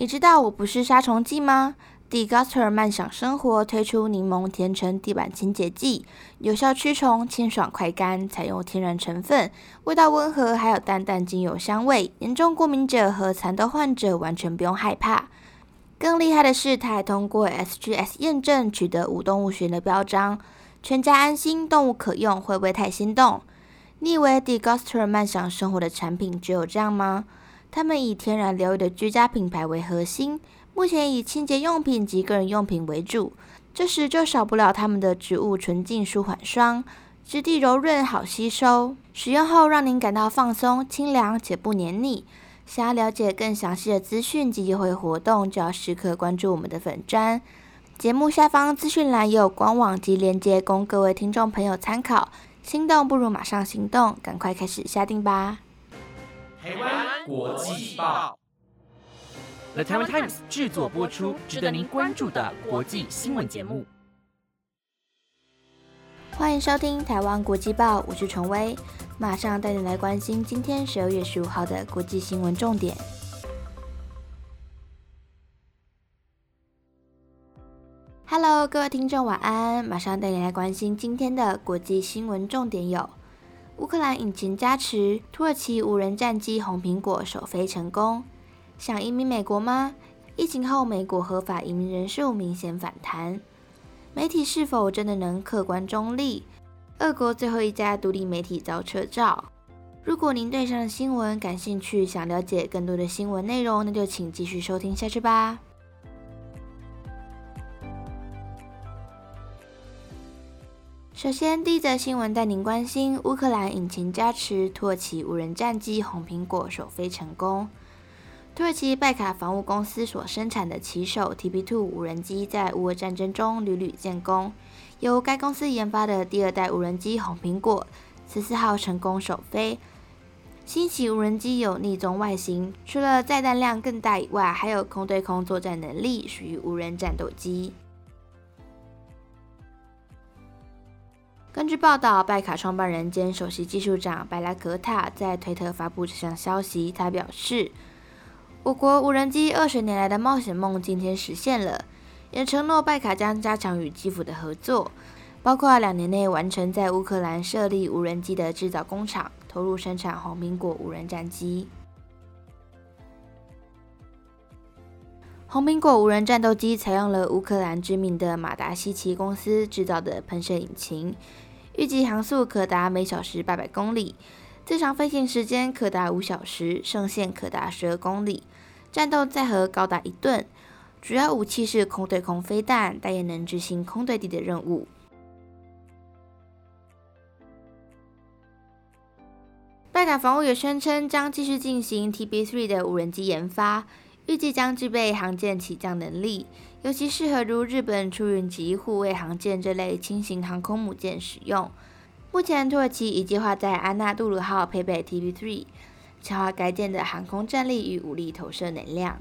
你知道我不是杀虫剂吗？Deguster 慢享生活推出柠檬甜橙地板清洁剂，有效驱虫，清爽快干，采用天然成分，味道温和，还有淡淡精油香味。严重过敏者和蚕豆患者完全不用害怕。更厉害的是，它还通过 SGS 验证，取得无动物学的标章，全家安心，动物可用，会不会太心动？你以为 Deguster 慢享生活的产品只有这样吗？他们以天然疗愈的居家品牌为核心，目前以清洁用品及个人用品为主。这时就少不了他们的植物纯净舒缓霜，质地柔润好吸收，使用后让您感到放松、清凉且不黏腻。想要了解更详细的资讯及优惠活动，就要时刻关注我们的粉砖。节目下方资讯栏也有官网及链接供各位听众朋友参考。心动不如马上行动，赶快开始下定吧！台湾国际报，The Taiwan Times 制作播出，值得您关注的国际新闻节目。欢迎收听台湾国际报，我是陈威，马上带你来关心今天十二月十五号的国际新闻重点。Hello，各位听众，晚安！马上带你来关心今天的国际新闻重点有。乌克兰引擎加持，土耳其无人战机红苹果首飞成功。想移民美国吗？疫情后美国合法移民人数明显反弹。媒体是否真的能客观中立？俄国最后一家独立媒体遭撤照。如果您对上新闻感兴趣，想了解更多的新闻内容，那就请继续收听下去吧。首先，第一则新闻带您关心乌克兰引擎加持，土耳其无人战机红苹果首飞成功。土耳其拜卡防务公司所生产的骑手 TB2 无人机在乌俄战争中屡屡建功，由该公司研发的第二代无人机红苹果十四号成功首飞。新型无人机有逆中外形，除了载弹量更大以外，还有空对空作战能力，属于无人战斗机。根据报道，拜卡创办人兼首席技术长白拉格塔在推特发布这项消息。他表示：“我国无人机二十年来的冒险梦今天实现了，也承诺拜卡将加强与基辅的合作，包括两年内完成在乌克兰设立无人机的制造工厂，投入生产红苹果无人战机。红苹果无人战斗机采用了乌克兰知名的马达西奇公司制造的喷射引擎。”预计航速可达每小时八百公里，最长飞行时间可达五小时，上限可达十二公里，战斗载荷高达一吨。主要武器是空对空飞弹，但也能执行空对地的任务。拜卡防务也宣称将继续进行 TB3 的无人机研发，预计将具备航舰起降能力。尤其适合如日本出云级护卫航舰这类轻型航空母舰使用。目前，土耳其已计划在安纳杜鲁号配备 TB3，强化该舰的航空战力与武力投射能量。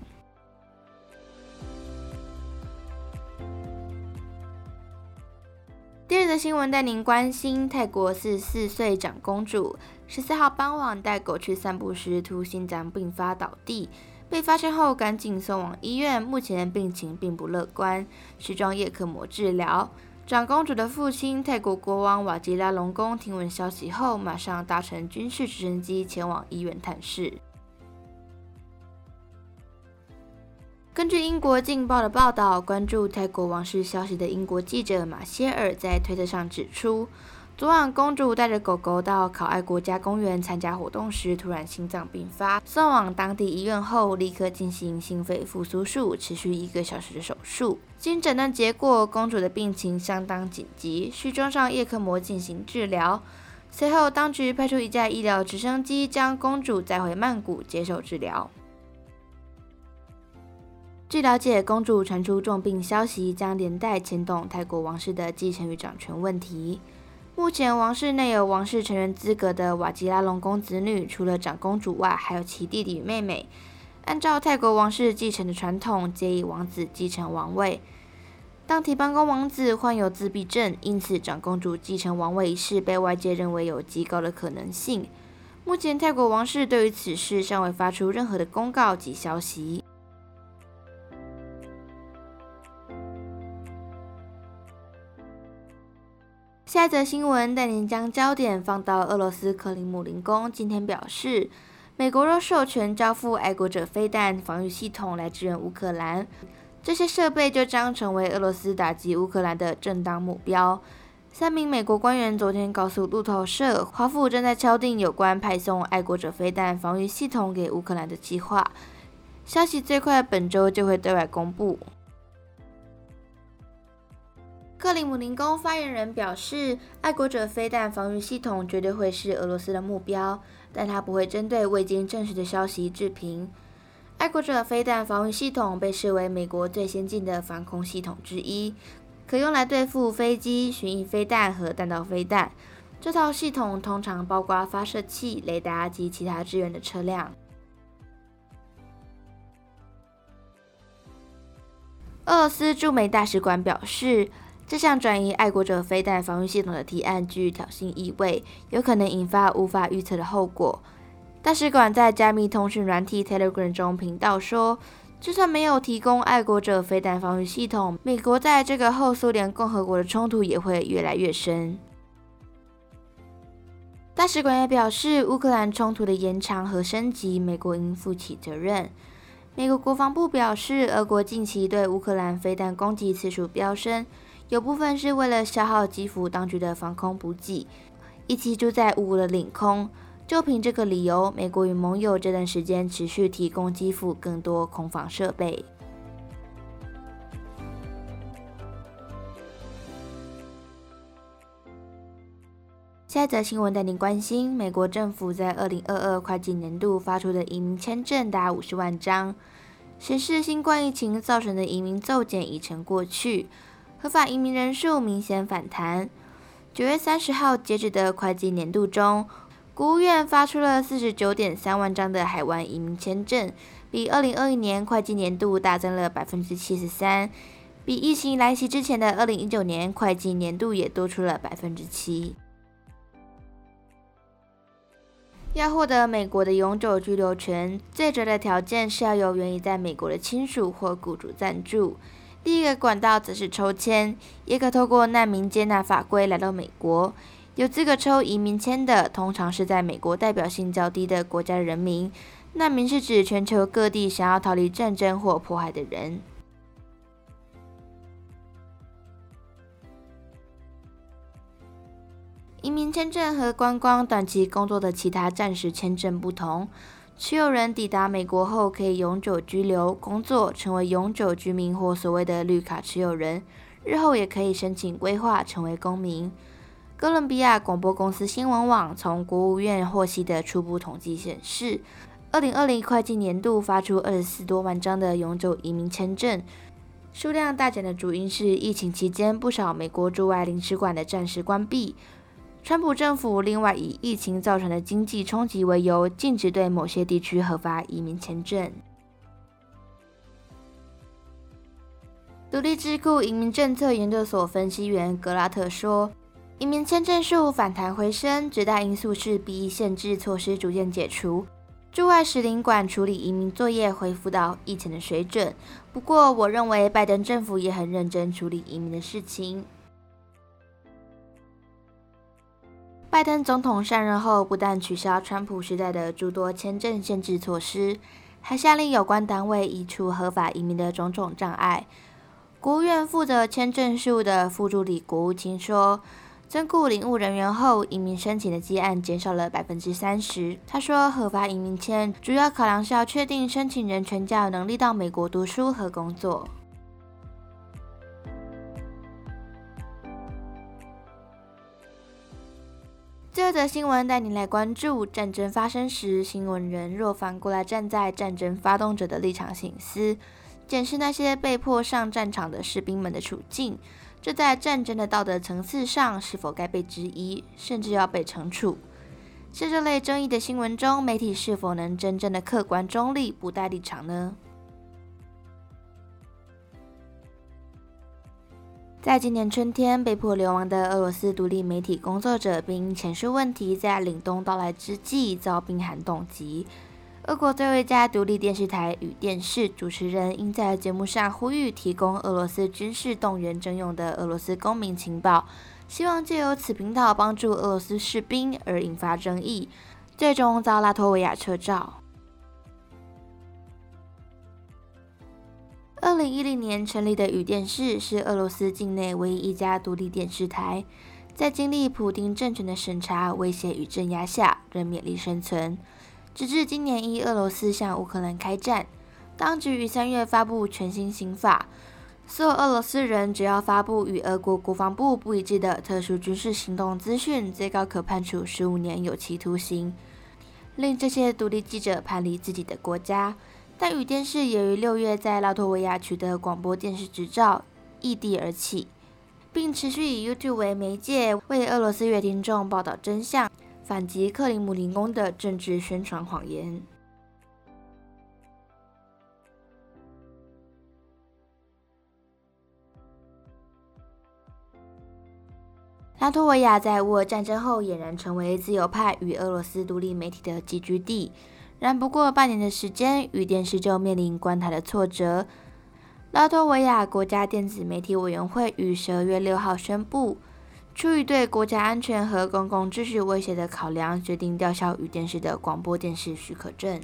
第二则新闻带您关心：泰国四十四岁长公主十四号傍晚带狗去散步时，突心脏病发倒地。被发现后，赶紧送往医院。目前病情并不乐观，需装叶克膜治疗。长公主的父亲泰国国王瓦吉拉隆功听闻消息后，马上搭乘军事直升机前往医院探视。根据英国《镜报》的报道，关注泰国王室消息的英国记者马歇尔在推特上指出。昨晚，公主带着狗狗到考爱国家公园参加活动时，突然心脏病发，送往当地医院后，立刻进行心肺复苏术，持续一个小时的手术。经诊断结果，公主的病情相当紧急，需装上叶克膜进行治疗。随后，当局派出一架医疗直升机将公主载回曼谷接受治疗。据了解，公主传出重病消息，将连带牵动泰国王室的继承与掌权问题。目前王室内有王室成员资格的瓦吉拉隆功子女，除了长公主外，还有其弟弟与妹妹。按照泰国王室继承的传统，皆以王子继承王位。当提班公王子患有自闭症，因此长公主继承王位一事被外界认为有极高的可能性。目前泰国王室对于此事尚未发出任何的公告及消息。下一则新闻带您将焦点放到俄罗斯克里姆林宫，今天表示，美国若授权交付爱国者飞弹防御系统来支援乌克兰，这些设备就将成为俄罗斯打击乌克兰的正当目标。三名美国官员昨天告诉路透社，华府正在敲定有关派送爱国者飞弹防御系统给乌克兰的计划，消息最快本周就会对外公布。克里姆林宫发言人表示，爱国者飞弹防御系统绝对会是俄罗斯的目标，但他不会针对未经证实的消息置评。爱国者飞弹防御系统被视为美国最先进的防空系统之一，可用来对付飞机、巡弋飞弹和弹道飞弹。这套系统通常包括发射器、雷达及其他支援的车辆。俄罗斯驻美大使馆表示。这项转移爱国者飞弹防御系统的提案具挑衅意味，有可能引发无法预测的后果。大使馆在加密通讯软体 Telegram 中频道说：“就算没有提供爱国者飞弹防御系统，美国在这个后苏联共和国的冲突也会越来越深。”大使馆也表示，乌克兰冲突的延长和升级，美国应负起责任。美国国防部表示，俄国近期对乌克兰飞弹攻击次数飙升。有部分是为了消耗基辅当局的防空补给，以及住在乌的领空。就凭这个理由，美国与盟友这段时间持续提供基辅更多空防设备。下一则新闻带您关心：美国政府在二零二二会计年度发出的移民签证达五十万张，显示新冠疫情造成的移民骤减已成过去。合法移民人数明显反弹。九月三十号截止的会计年度中，国务院发出了四十九点三万张的海外移民签证，比二零二一年会计年度大增了百分之七十三，比疫情来袭之前的二零一九年会计年度也多出了百分之七。要获得美国的永久居留权，最主要的条件是要有原已在美国的亲属或雇主暂住。第一个管道则是抽签，也可透过难民接纳法规来到美国。有资格抽移民签的，通常是在美国代表性较低的国家人民。难民是指全球各地想要逃离战争或迫害的人。移民签证和观光短期工作的其他暂时签证不同。持有人抵达美国后，可以永久居留、工作，成为永久居民或所谓的绿卡持有人。日后也可以申请规划成为公民。哥伦比亚广播公司新闻网从国务院获悉的初步统计显示，二零二零会计年度发出二十四多万张的永久移民签证，数量大减的主因是疫情期间不少美国驻外领事馆的暂时关闭。川普政府另外以疫情造成的经济冲击为由，禁止对某些地区核发移民签证。独立智库移民政策研究所分析员格拉特说：“移民签证数反弹回升，最大因素是 B 限制措施逐渐解除，驻外使领馆处理移民作业恢复到以前的水准。不过，我认为拜登政府也很认真处理移民的事情。”拜登总统上任后，不但取消川普时代的诸多签证限制措施，还下令有关单位移除合法移民的种种障碍。国务院负责签证事务的副助理国务卿说，增雇领务人员后，移民申请的积案减少了百分之三十。他说，合法移民签主要考量是要确定申请人全家有能力到美国读书和工作。第二则新闻带你来关注：战争发生时，新闻人若反过来站在战争发动者的立场醒思，检视那些被迫上战场的士兵们的处境，这在战争的道德层次上是否该被质疑，甚至要被惩处？在这类争议的新闻中，媒体是否能真正的客观中立，不带立场呢？在今年春天被迫流亡的俄罗斯独立媒体工作者，并前述问题在凛冬到来之际遭冰寒冻击。俄国最后一家独立电视台与电视主持人应在节目上呼吁提供俄罗斯军事动员征用的俄罗斯公民情报，希望借由此频道帮助俄罗斯士兵而引发争议，最终遭拉脱维亚撤照。二零一零年成立的宇电视是俄罗斯境内唯一一家独立电视台，在经历普丁政权的审查、威胁与镇压下，仍勉力生存。直至今年一，俄罗斯向乌克兰开战，当局于三月发布全新刑法，所有俄罗斯人只要发布与俄国国防部不一致的特殊军事行动资讯，最高可判处十五年有期徒刑，令这些独立记者叛离自己的国家。但宇电视也于六月在拉脱维亚取得广播电视执照，异地而起，并持续以 YouTube 为媒介，为俄罗斯乐听众报道真相，反击克林姆林宫的政治宣传谎言。拉脱维亚在乌俄战争后俨然成为自由派与俄罗斯独立媒体的集聚地。然不过半年的时间，宇电视就面临关台的挫折。拉脱维亚国家电子媒体委员会于十二月六号宣布，出于对国家安全和公共秩序威胁的考量，决定吊销宇电视的广播电视许可证。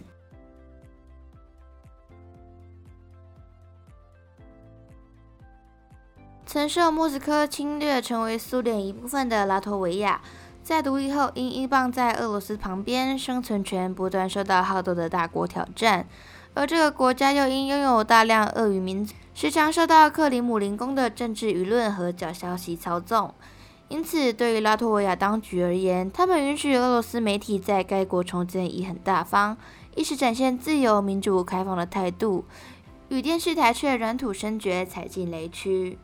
曾受莫斯科侵略成为苏联一部分的拉脱维亚。在独立后，因英镑在俄罗斯旁边，生存权不断受到好多的大国挑战，而这个国家又因拥有大量俄语民族，时常受到克里姆林宫的政治舆论和假消息操纵。因此，对于拉脱维亚当局而言，他们允许俄罗斯媒体在该国重建已很大方，一时展现自由、民主、开放的态度，与电视台却软土深掘，踩进雷区。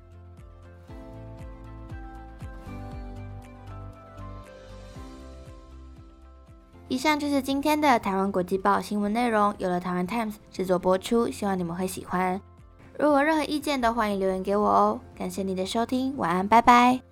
以上就是今天的台湾国际报新闻内容，由了台湾 Times 制作播出，希望你们会喜欢。如果任何意见，都欢迎留言给我哦。感谢你的收听，晚安，拜拜。